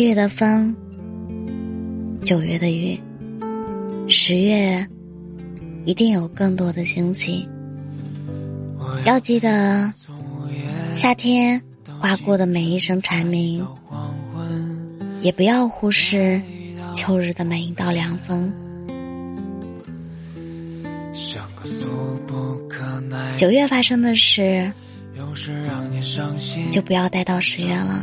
七月的风，九月的雨，十月一定有更多的惊喜。要记得，夏天划过的每一声蝉鸣，也不要忽视秋日的每一道凉风。九月发生的事，就不要待到十月了。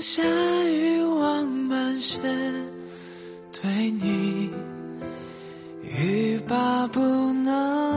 下欲望满身，对你欲罢不能。